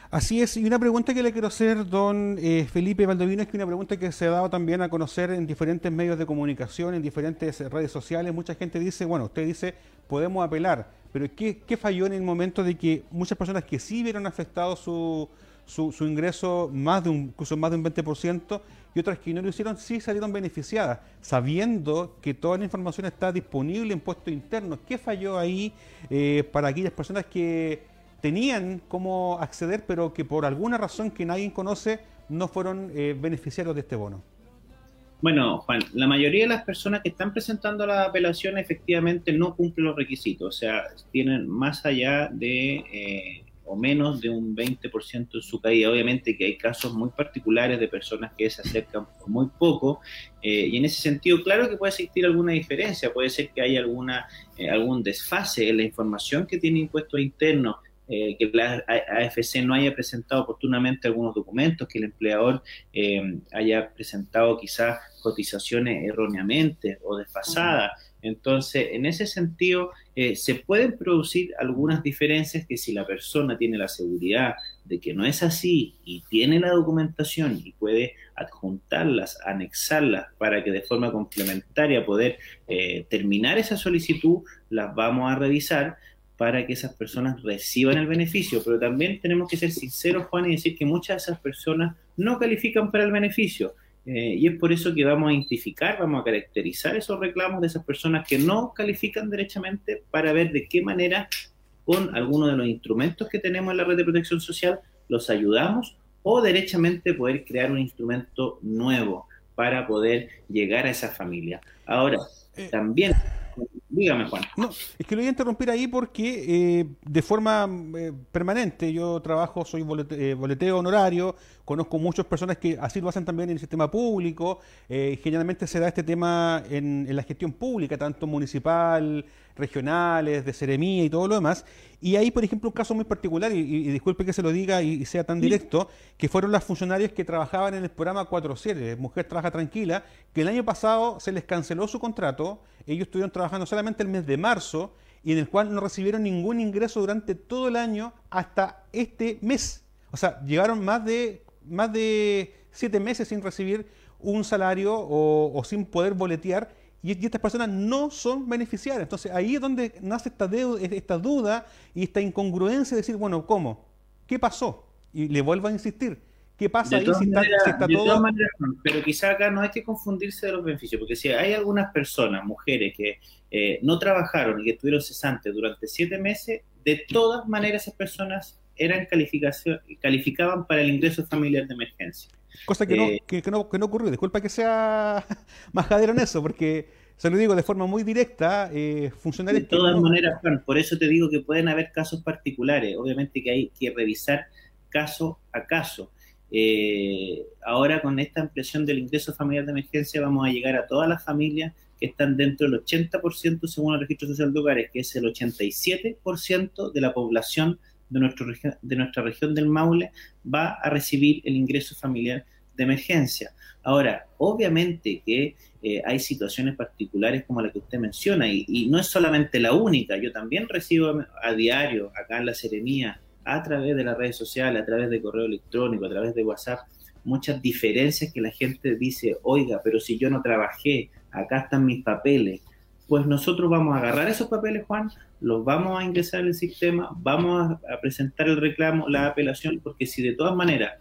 Así es, y una pregunta que le quiero hacer, don eh, Felipe Valdovino, es que una pregunta que se ha dado también a conocer en diferentes medios de comunicación, en diferentes redes sociales. Mucha gente dice, bueno, usted dice, podemos apelar, pero ¿qué, falló en el momento de que muchas personas que sí vieron afectado su, su, ingreso más de un, incluso más de un 20% y otras que no lo hicieron sí salieron beneficiadas, sabiendo que toda la información está disponible en puestos internos? ¿Qué falló ahí eh, para aquellas personas que tenían cómo acceder, pero que por alguna razón que nadie conoce no fueron eh, beneficiarios de este bono? Bueno, Juan, la mayoría de las personas que están presentando la apelación efectivamente no cumplen los requisitos, o sea, tienen más allá de eh, o menos de un 20% en su caída. Obviamente que hay casos muy particulares de personas que se acercan muy poco eh, y en ese sentido, claro que puede existir alguna diferencia, puede ser que haya alguna, eh, algún desfase en la información que tiene impuestos internos eh, que la AFC no haya presentado oportunamente algunos documentos, que el empleador eh, haya presentado quizás cotizaciones erróneamente o desfasadas. Entonces, en ese sentido, eh, se pueden producir algunas diferencias que si la persona tiene la seguridad de que no es así y tiene la documentación y puede adjuntarlas, anexarlas para que de forma complementaria poder terminar esa solicitud, las vamos a revisar, para que esas personas reciban el beneficio, pero también tenemos que ser sinceros, Juan, y decir que muchas de esas personas no califican para el beneficio. Eh, y es por eso que vamos a identificar, vamos a caracterizar esos reclamos de esas personas que no califican derechamente para ver de qué manera con alguno de los instrumentos que tenemos en la red de protección social los ayudamos o derechamente poder crear un instrumento nuevo para poder llegar a esa familia. Ahora, eh, también Dígame, Juan. No, es que lo voy a interrumpir ahí porque eh, de forma eh, permanente yo trabajo, soy eh, boleteo honorario, conozco muchas personas que así lo hacen también en el sistema público. generalmente se da este tema en, la gestión pública, tanto municipal, regionales, de seremía y todo lo demás. Y ahí, por ejemplo, un caso muy particular, y, disculpe que se lo diga y, sea tan directo, que fueron las funcionarias que trabajaban en el programa 47, Mujer Trabaja Tranquila, que el año pasado se les canceló su contrato, ellos estuvieron trabajando solamente el mes de marzo, y en el cual no recibieron ningún ingreso durante todo el año hasta este mes. O sea, llegaron más de, más de siete meses sin recibir un salario o, sin poder boletear y, estas personas no son beneficiarias. Entonces ahí es donde nace esta, esta duda y esta incongruencia de decir, bueno, ¿cómo? ¿Qué pasó? Y le vuelvo a insistir, ¿qué pasa De ahí todas si está, maneras- si está de todo... todas maneras, pero quizá acá no hay que confundirse de los beneficios, porque si hay algunas personas, mujeres, que eh, no trabajaron y que estuvieron cesantes durante siete meses, de todas maneras esas personas eran calificación, calificaban para el ingreso familiar de emergencia. Cosa que, no, Eh, que, que no, que no ocurrió. Disculpa que sea [laughs] majadero en eso, porque se lo digo de forma muy directa, eh, funcionarios De todas no- maneras, Juan, por eso te digo que pueden haber casos particulares. Obviamente que hay que revisar caso a caso. Eh, ahora con esta ampliación del ingreso familiar de emergencia vamos a llegar a todas las familias que están dentro del 80% según el registro social de hogares, que es el 87% de la población de, nuestro, de nuestra región del Maule va a recibir el ingreso familiar de emergencia. Ahora, obviamente que eh, hay situaciones particulares como la que usted menciona y, no es solamente la única, yo también recibo a, diario acá en la Seremía, a través de las redes sociales, a través de correo electrónico, a través de WhatsApp, muchas diferencias que la gente dice, oiga, pero si yo no trabajé, acá están mis papeles. Pues nosotros vamos a agarrar esos papeles, Juan, los vamos a ingresar al sistema, vamos a, a presentar el reclamo, la apelación, porque si de todas maneras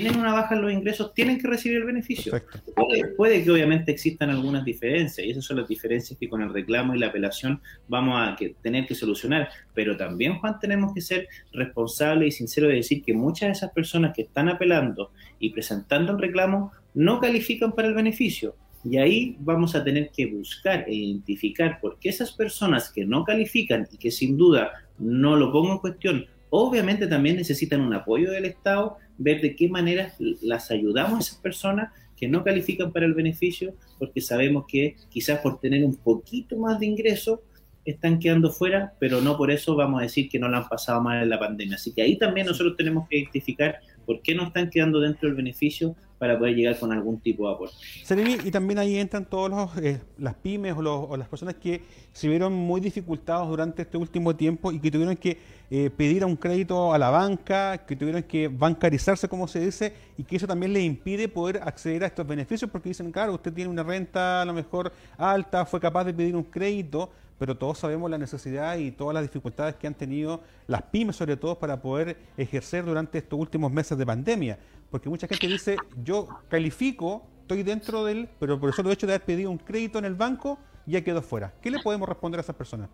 tienen una baja en los ingresos, tienen que recibir el beneficio. Puede, puede que obviamente existan algunas diferencias, y esas son las diferencias que con el reclamo y la apelación vamos a que- tener que solucionar. Pero también, Juan, tenemos que ser responsables y sinceros de decir que muchas de esas personas que están apelando y presentando el reclamo no califican para el beneficio. Y ahí vamos a tener que buscar e identificar por qué esas personas que no califican y que sin duda no lo pongo en cuestión, obviamente también necesitan un apoyo del Estado, ver de qué manera las ayudamos a esas personas que no califican para el beneficio, porque sabemos que quizás por tener un poquito más de ingreso están quedando fuera, pero no por eso vamos a decir que no la han pasado mal en la pandemia. Así que ahí también nosotros tenemos que identificar por qué no están quedando dentro del beneficio para poder llegar con algún tipo de aporte. Seremi, y también ahí entran todas las pymes o, los- las personas que se vieron muy dificultados durante este último tiempo y que tuvieron que eh, pedir un crédito a la banca, que tuvieron que bancarizarse, como se dice, y que eso también les impide poder acceder a estos beneficios porque dicen, claro, usted tiene una renta a lo mejor alta, fue capaz de pedir un crédito, pero todos sabemos la necesidad y todas las dificultades que han tenido las pymes, sobre todo, para poder ejercer durante estos últimos meses de pandemia. Porque mucha gente dice, yo califico, estoy dentro del, pero por el solo hecho de haber pedido un crédito en el banco, ya quedó fuera. ¿Qué le podemos responder a esas personas?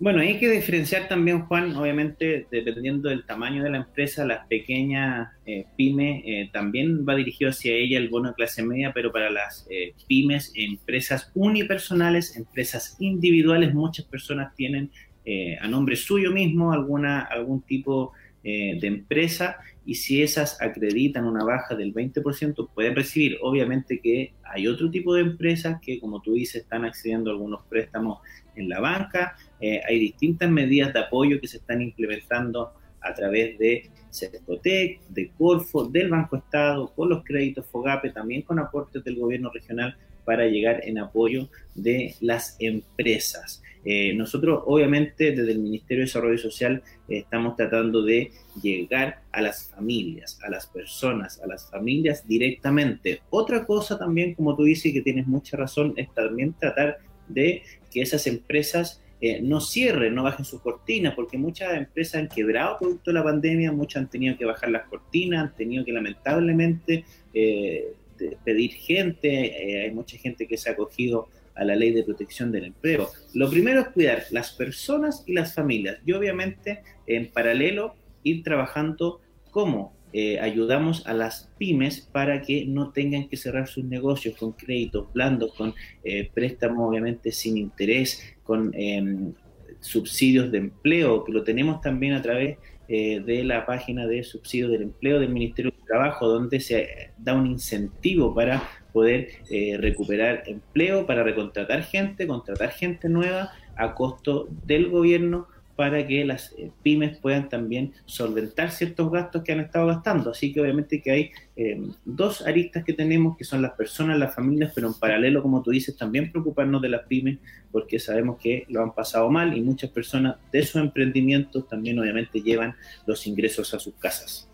Bueno, hay que diferenciar también, Juan, obviamente, dependiendo del tamaño de la empresa, las pequeñas eh, pymes, eh, también va dirigido hacia ella el bono de clase media, pero para las eh, pymes, empresas unipersonales, empresas individuales, muchas personas tienen eh, a nombre suyo mismo alguna, algún tipo eh, de empresa y si esas acreditan una baja del 20% pueden recibir. Obviamente que hay otro tipo de empresas que, como tú dices, están accediendo a algunos préstamos en la banca. Eh, hay distintas medidas de apoyo que se están implementando a través de Cercotec, de Corfo, del Banco Estado, con los créditos FOGAPE, también con aportes del gobierno regional para llegar en apoyo de las empresas. Eh, nosotros, obviamente, desde el Ministerio de Desarrollo Social eh, estamos tratando de llegar a las familias, a las personas, a las familias directamente. Otra cosa también, como tú dices, y que tienes mucha razón, es también tratar de que esas empresas eh, no cierren, no bajen sus cortinas, porque muchas empresas han quebrado producto de la pandemia, muchas han tenido que bajar las cortinas, han tenido que lamentablemente eh, pedir gente, eh, hay mucha gente que se ha acogido a la ley de protección del empleo. Lo primero es cuidar las personas y las familias y obviamente en paralelo ir trabajando cómo eh, ayudamos a las pymes para que no tengan que cerrar sus negocios con créditos blandos, con eh, préstamos obviamente sin interés, con em, subsidios de empleo, que lo tenemos también a través eh, de la página de subsidios del empleo del Ministerio de Trabajo, donde se eh, da un incentivo para poder eh, recuperar empleo, para recontratar gente, contratar gente nueva a costo del gobierno para que las eh, pymes puedan también solventar ciertos gastos que han estado gastando. Así que obviamente que hay eh, dos aristas que tenemos, que son las personas, las familias, pero en paralelo, como tú dices, también preocuparnos de las pymes, porque sabemos que lo han pasado mal y muchas personas de sus emprendimientos también obviamente llevan los ingresos a sus casas.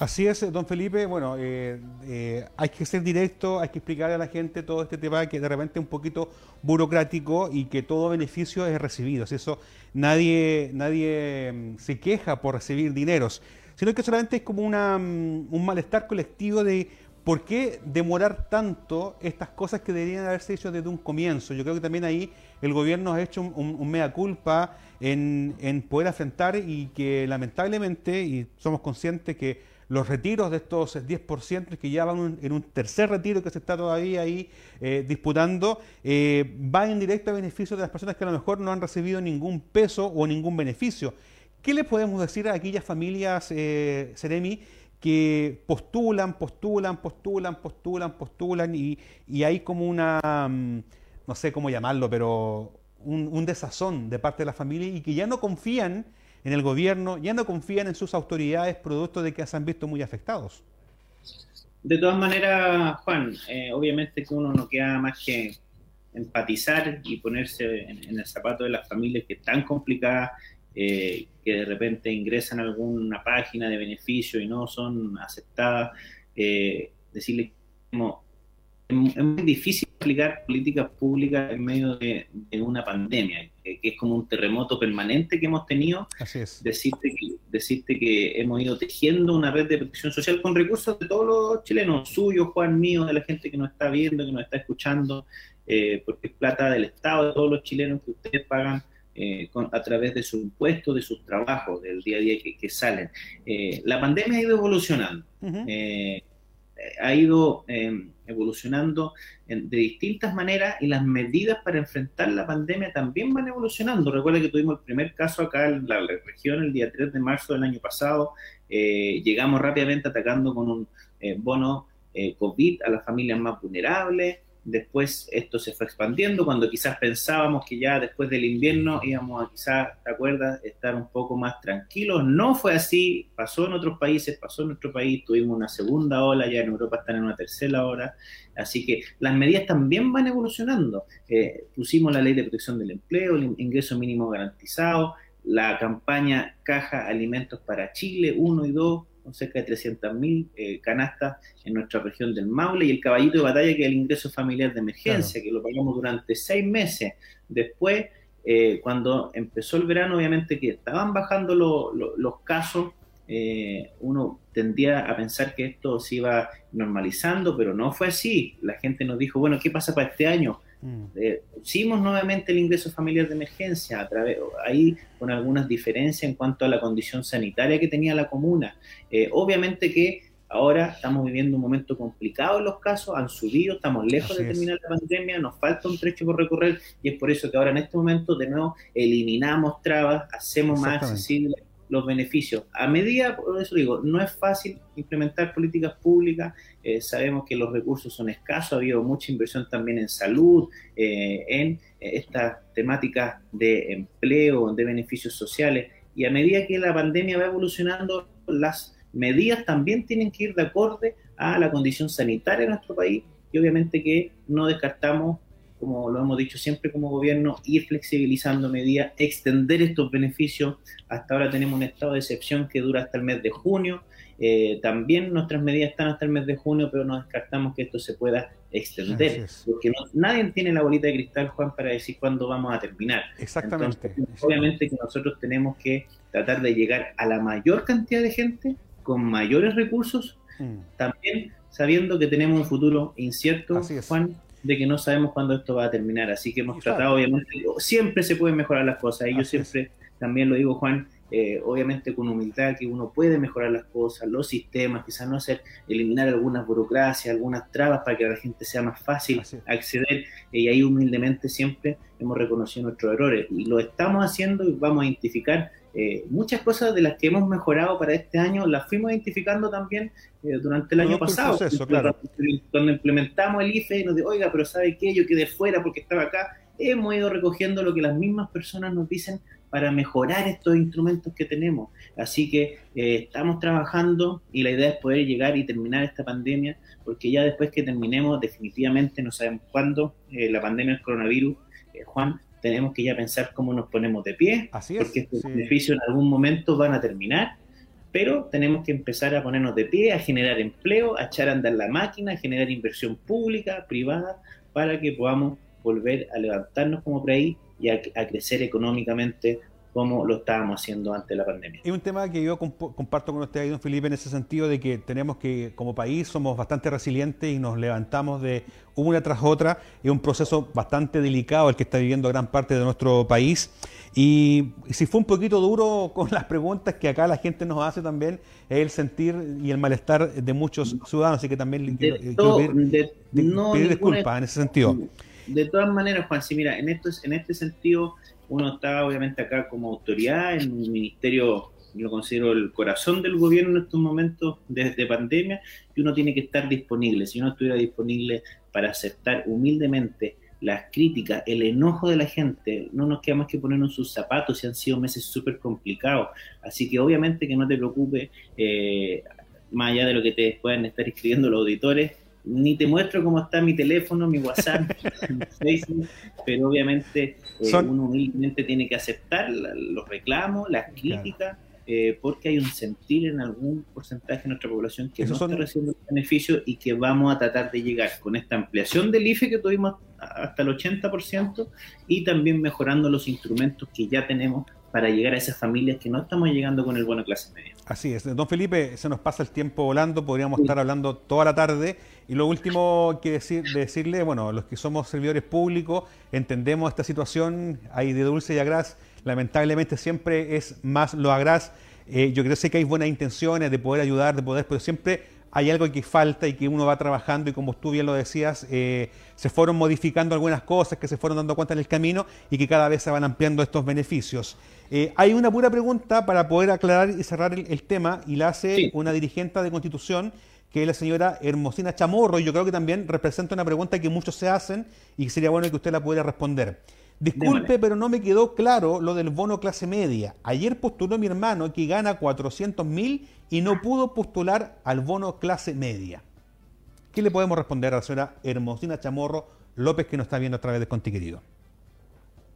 Así es, don Felipe. Bueno, eh, eh, hay que ser directo, hay que explicarle a la gente todo este tema que de repente es un poquito burocrático y que todo beneficio es recibido. Eso nadie, nadie mm, se queja por recibir dineros. sino que solamente es como una, mm, un malestar colectivo de por qué demorar tanto estas cosas que deberían haberse hecho desde un comienzo. Yo creo que también ahí el gobierno ha hecho un, mea culpa en, en poder afrontar y que lamentablemente, y somos conscientes que los retiros de estos 10% que ya van en un tercer retiro que se está todavía ahí eh, disputando, eh, va en directo a beneficio de las personas que a lo mejor no han recibido ningún peso o ningún beneficio. ¿Qué le podemos decir a aquellas familias, eh, Seremi, que postulan, postulan, postulan, postulan, postulan y, hay como una, mm, no sé cómo llamarlo, pero un, un desazón de parte de la familia y que ya no confían en el gobierno ya no confían en sus autoridades producto de que se han visto muy afectados. De todas maneras, Juan, eh, obviamente que uno no queda más que empatizar y ponerse en, el zapato de las familias que están complicadas, eh, que de repente ingresan a alguna página de beneficio y no son aceptadas, eh, decirle como es muy difícil aplicar políticas públicas en medio de, una pandemia, que, es como un terremoto permanente que hemos tenido. Así es. Decirte que, decirte que hemos ido tejiendo una red de protección social con recursos de todos los chilenos, suyos, Juan, mío, de la gente que nos está viendo, que nos está escuchando, eh, porque es plata del Estado, de todos los chilenos que ustedes pagan. Eh, a través de su impuestos, de sus trabajos, del día a día que, salen. Eh, la pandemia ha ido evolucionando ha ido em, evolucionando de distintas maneras y las medidas para enfrentar la pandemia también van evolucionando. Recuerda que tuvimos el primer caso acá en la región el día 3 de marzo del año pasado. Eh, llegamos rápidamente atacando con un eh, bono eh, COVID a las familias más vulnerables. Después esto se fue expandiendo cuando quizás pensábamos que ya después del invierno íbamos a quizás, ¿te acuerdas?, estar un poco más tranquilos. No fue así, pasó en otros países, pasó en nuestro país, tuvimos una segunda ola, ya en Europa están en una tercera ola. Así que las medidas también van evolucionando. Eh, pusimos la ley de protección del empleo, el ingreso mínimo garantizado, la campaña Caja Alimentos para Chile 1 y 2, cerca de 300.000 eh, canastas en nuestra región del Maule, y el caballito de batalla que es el ingreso familiar de emergencia, que lo pagamos durante seis meses. Después, eh, cuando empezó el verano, obviamente que estaban bajando los casos, eh, uno tendía a pensar que esto se iba normalizando, pero no fue así. La gente nos dijo, bueno, ¿qué pasa para este año? Mm. Eh, pusimos nuevamente el ingreso familiar de emergencia, a través, ahí con algunas diferencias en cuanto a la condición sanitaria que tenía la comuna. Eh, obviamente que ahora estamos viviendo un momento complicado en los casos, han subido, estamos lejos de terminar la pandemia, nos falta un trecho por recorrer y es por eso que ahora en este momento de nuevo eliminamos trabas, hacemos más accesible los beneficios. A medida, por eso digo, no es fácil implementar políticas públicas, eh, sabemos que los recursos son escasos, ha habido mucha inversión también en salud, eh, en eh, estas temáticas de empleo, de beneficios sociales, y a medida que la pandemia va evolucionando, las medidas también tienen que ir de acorde a la condición sanitaria de nuestro país y obviamente que no descartamos como lo hemos dicho siempre como gobierno, ir flexibilizando medidas, extender estos beneficios. Hasta ahora tenemos un estado de excepción que dura hasta el mes de junio. Eh, también nuestras medidas están hasta el mes de junio, pero no descartamos que esto se pueda extender, porque nadie tiene la bolita de cristal, Juan, para decir cuándo vamos a terminar. Exactamente. obviamente que nosotros tenemos que tratar de llegar a la mayor cantidad de gente con mayores recursos, mm. también sabiendo que tenemos un futuro incierto, Juan, de que no sabemos cuándo esto va a terminar. Así que hemos tratado, obviamente, siempre se pueden mejorar las cosas. Y yo siempre también lo digo, Juan, eh, obviamente con humildad, que uno puede mejorar las cosas, los sistemas, quizás no hacer, eliminar algunas burocracias, algunas trabas para que a la gente sea más fácil acceder. y ahí humildemente siempre hemos reconocido nuestros errores. Y lo estamos haciendo y vamos a identificar eh, muchas cosas de las que hemos mejorado para este año las fuimos identificando también eh, durante el año pasado. Cuando implementamos el IFE y nos dijo, oiga, pero ¿sabe qué? Yo quedé fuera porque estaba acá. Hemos ido recogiendo lo que las mismas personas nos dicen para mejorar estos instrumentos que tenemos. Así que eh, estamos trabajando y la idea es poder llegar y terminar esta pandemia, porque ya después que terminemos, definitivamente no sabemos cuándo, la pandemia del coronavirus, Juan, tenemos que ya pensar cómo nos ponemos de pie, porque estos beneficios en algún momento van a terminar, pero tenemos que empezar a ponernos de pie, a generar empleo, a echar a andar la máquina, a generar inversión pública, privada, para que podamos volver a levantarnos como país y a, crecer económicamente como lo estábamos haciendo antes de la pandemia. Es un tema que yo comparto con usted, don Felipe, en ese sentido de que tenemos que, como país, somos bastante resilientes y nos levantamos de una tras otra. Es un proceso bastante delicado el que está viviendo gran parte de nuestro país. Y si fue un poquito duro [laughs] con las preguntas que acá la gente nos hace también, es el sentir y el malestar de muchos ciudadanos, así que también quiero, pedir, disculpas en ese sentido. De todas maneras, Juan, sí, mira, en, esto, en este sentido uno está obviamente acá como autoridad en un ministerio, yo considero el corazón del gobierno en estos momentos desde pandemia, y uno tiene que estar disponible. Si uno estuviera disponible para aceptar humildemente las críticas, el enojo de la gente, no nos queda más que ponernos sus zapatos, y han sido meses súper complicados. Así que obviamente que no te preocupes, eh, más allá de lo que te puedan estar escribiendo los auditores, ni te muestro cómo está mi teléfono, mi WhatsApp, [laughs] Facebook, pero obviamente eh, uno humildemente tiene que aceptar los reclamos, las críticas, eh, porque hay un sentir en algún porcentaje de nuestra población que no está recibiendo beneficios y que vamos a tratar de llegar con esta ampliación del IFE que tuvimos hasta el 80% y también mejorando los instrumentos que ya tenemos para llegar a esas familias que no estamos llegando con el bono clase media. Así es. Don Felipe, se nos pasa el tiempo volando, podríamos estar hablando toda la tarde. Y lo último que decir, decirle, bueno, los que somos servidores públicos, entendemos esta situación, hay de dulce y agraz, lamentablemente siempre es más lo agraz. Eh, yo creo que hay buenas intenciones de poder ayudar, de poder, pero siempre hay algo que falta y que uno va trabajando y como tú bien lo decías, eh, se fueron modificando algunas cosas que se fueron dando cuenta en el camino y que cada vez se van ampliando estos beneficios. Eh, hay una pura pregunta para poder aclarar y cerrar el, tema y la hace una dirigente de Constitución que es la señora Hermosina Chamorro y yo creo que también representa una pregunta que muchos se hacen y sería bueno que usted la pudiera responder. Disculpe, pero no me quedó claro lo del bono clase media. Ayer postuló mi hermano que gana 400 mil y no pudo postular al bono clase media. ¿Qué le podemos responder a la señora Hermosina Chamorro López que nos está viendo a través de Conti Querido?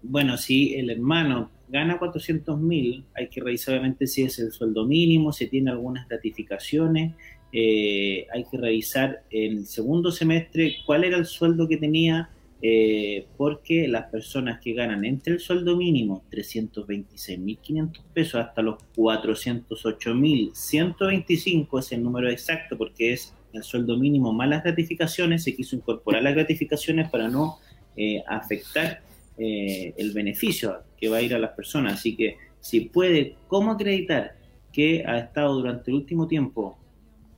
Bueno, si el hermano gana 400 mil, hay que revisar obviamente si es el sueldo mínimo, si tiene algunas gratificaciones, eh, hay que revisar en el segundo semestre cuál era el sueldo que tenía eh, porque las personas que ganan entre el sueldo mínimo 326.500 pesos hasta los 408.125 es el número exacto porque es el sueldo mínimo más las gratificaciones, se quiso incorporar las gratificaciones para no eh, afectar eh, el beneficio que va a ir a las personas. Así que si puede, ¿cómo acreditar que ha estado durante el último tiempo,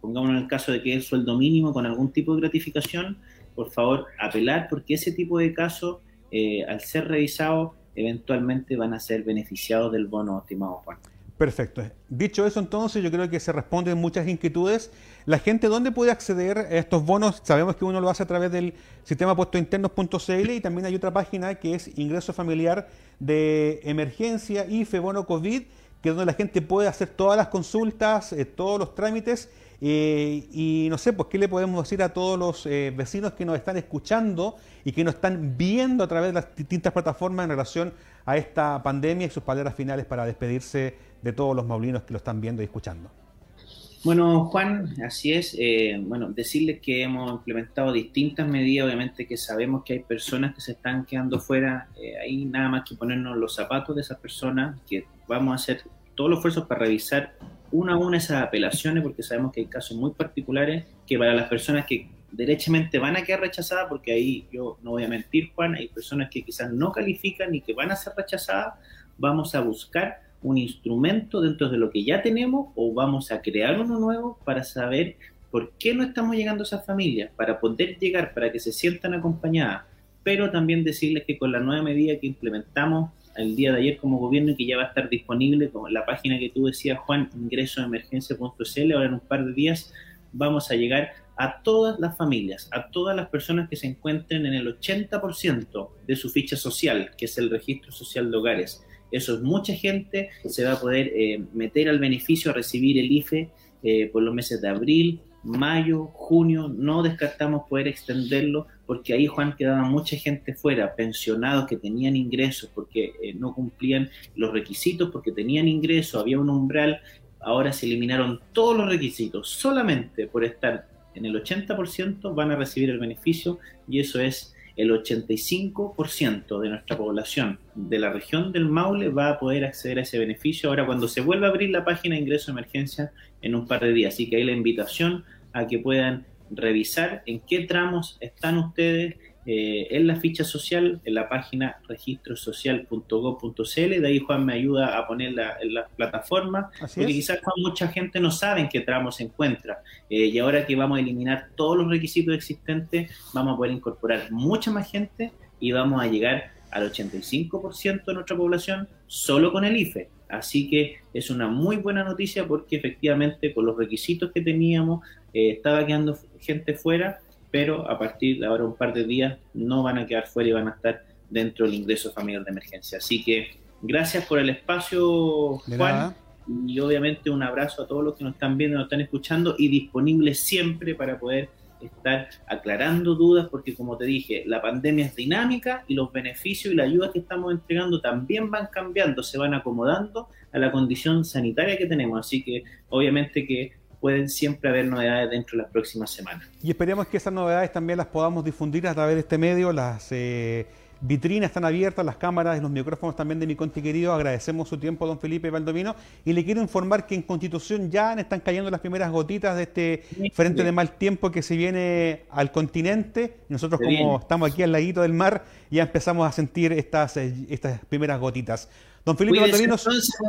pongamos en el caso de que es el sueldo mínimo con algún tipo de gratificación, por favor, apelar porque ese tipo de casos, eh, al ser revisados, eventualmente van a ser beneficiados del bono, estimado Juan. Perfecto. Dicho eso, entonces, yo creo que se responden muchas inquietudes. La gente, ¿dónde puede acceder a estos bonos? Sabemos que uno lo hace a través del sistema puestointernos.cl y también hay otra página que es Ingreso Familiar de Emergencia, IFE, Bono COVID, que es donde la gente puede hacer todas las consultas, eh, todos los trámites eh, y no sé, pues, ¿qué le podemos decir a todos los eh, vecinos que nos están escuchando y que nos están viendo a través de las distintas plataformas en relación a esta pandemia y sus palabras finales para despedirse de todos los maulinos que lo están viendo y escuchando? Bueno, Juan, así es. Eh, bueno, decirles que hemos implementado distintas medidas, obviamente que sabemos que hay personas que se están quedando fuera. ahí nada más que ponernos los zapatos de esas personas, que vamos a hacer todos los esfuerzos para revisar una a una esas apelaciones, porque sabemos que hay casos muy particulares que para las personas que derechamente van a quedar rechazadas, porque ahí yo no voy a mentir, Juan, hay personas que quizás no califican y que van a ser rechazadas, vamos a buscar un instrumento dentro de lo que ya tenemos o vamos a crear uno nuevo para saber por qué no estamos llegando a esas familias, para poder llegar, para que se sientan acompañadas, pero también decirles que con la nueva medida que implementamos el día de ayer como gobierno y que ya va a estar disponible como la página que tú decías, Juan, ingreso de emergencia.cl. Ahora en un par de días vamos a llegar a todas las familias, a todas las personas que se encuentren en el 80% de su ficha social, que es el registro social de hogares. Eso es mucha gente, se va a poder eh, meter al beneficio a recibir el IFE eh, por los meses de abril, mayo, junio, no descartamos poder extenderlo porque ahí, Juan, quedaba mucha gente fuera, pensionados que tenían ingresos porque eh, no cumplían los requisitos, porque tenían ingresos, había un umbral, ahora se eliminaron todos los requisitos, solamente por estar en el 80% van a recibir el beneficio y eso es el 85% de nuestra población de la región del Maule va a poder acceder a ese beneficio ahora cuando se vuelva a abrir la página de ingreso de emergencia en un par de días. Así que hay la invitación a que puedan revisar en qué tramos están ustedes eh, en la ficha social, en la página registrosocial.gov.cl. De ahí Juan me ayuda a ponerla en la plataforma, porque quizás mucha gente no sabe en qué tramo se encuentra. Eh, y ahora que vamos a eliminar todos los requisitos existentes, vamos a poder incorporar mucha más gente y vamos a llegar al 85% de nuestra población solo con el IFE. Así que es una muy buena noticia porque efectivamente con los requisitos que teníamos eh, estaba quedando gente fuera pero a partir de ahora un par de días no van a quedar fuera y van a estar dentro del ingreso familiar de emergencia. Así que gracias por el espacio, Juan. Y obviamente un abrazo a todos los que nos están viendo, nos están escuchando y disponibles siempre para poder estar aclarando dudas, porque como te dije, la pandemia es dinámica y los beneficios y la ayuda que estamos entregando también van cambiando, se van acomodando a la condición sanitaria que tenemos. Así que obviamente que pueden siempre haber novedades dentro de las próximas semanas. Y esperemos que esas novedades también las podamos difundir a través de este medio. Las eh, vitrinas están abiertas, las cámaras y los micrófonos también de mi conti querido. Agradecemos su tiempo, don Felipe Valdovino. Y le quiero informar que en Constitución ya están cayendo las primeras gotitas de este frente de mal tiempo que se viene al continente. Nosotros, como estamos aquí al ladito del mar, ya empezamos a sentir estas, eh, estas primeras gotitas. Don Felipe Valdovino.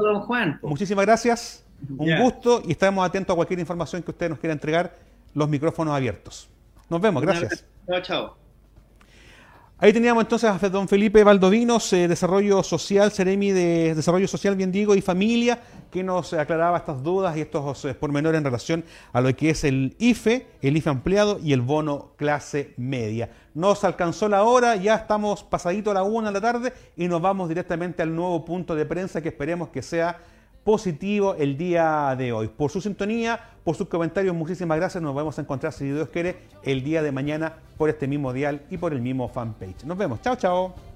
don Juan. Muchísimas gracias. Un gusto y estaremos atentos a cualquier información que usted nos quiera entregar, los micrófonos abiertos. Nos vemos, gracias. Chao, chao. Ahí teníamos entonces a don Felipe Valdovinos, eh, Desarrollo Social, Ceremi de Desarrollo Social, bien digo, y Familia, que nos aclaraba estas dudas y estos eh, pormenores en relación a lo que es el IFE, el IFE ampliado y el bono clase media. Nos alcanzó la hora, ya estamos pasadito a la una de la tarde y nos vamos directamente al nuevo punto de prensa que esperemos que sea positivo el día de hoy. Por su sintonía, por sus comentarios, muchísimas gracias. Nos vamos a encontrar, si Dios quiere, el día de mañana por este mismo dial y por el mismo fanpage. Nos vemos. Chao, chao.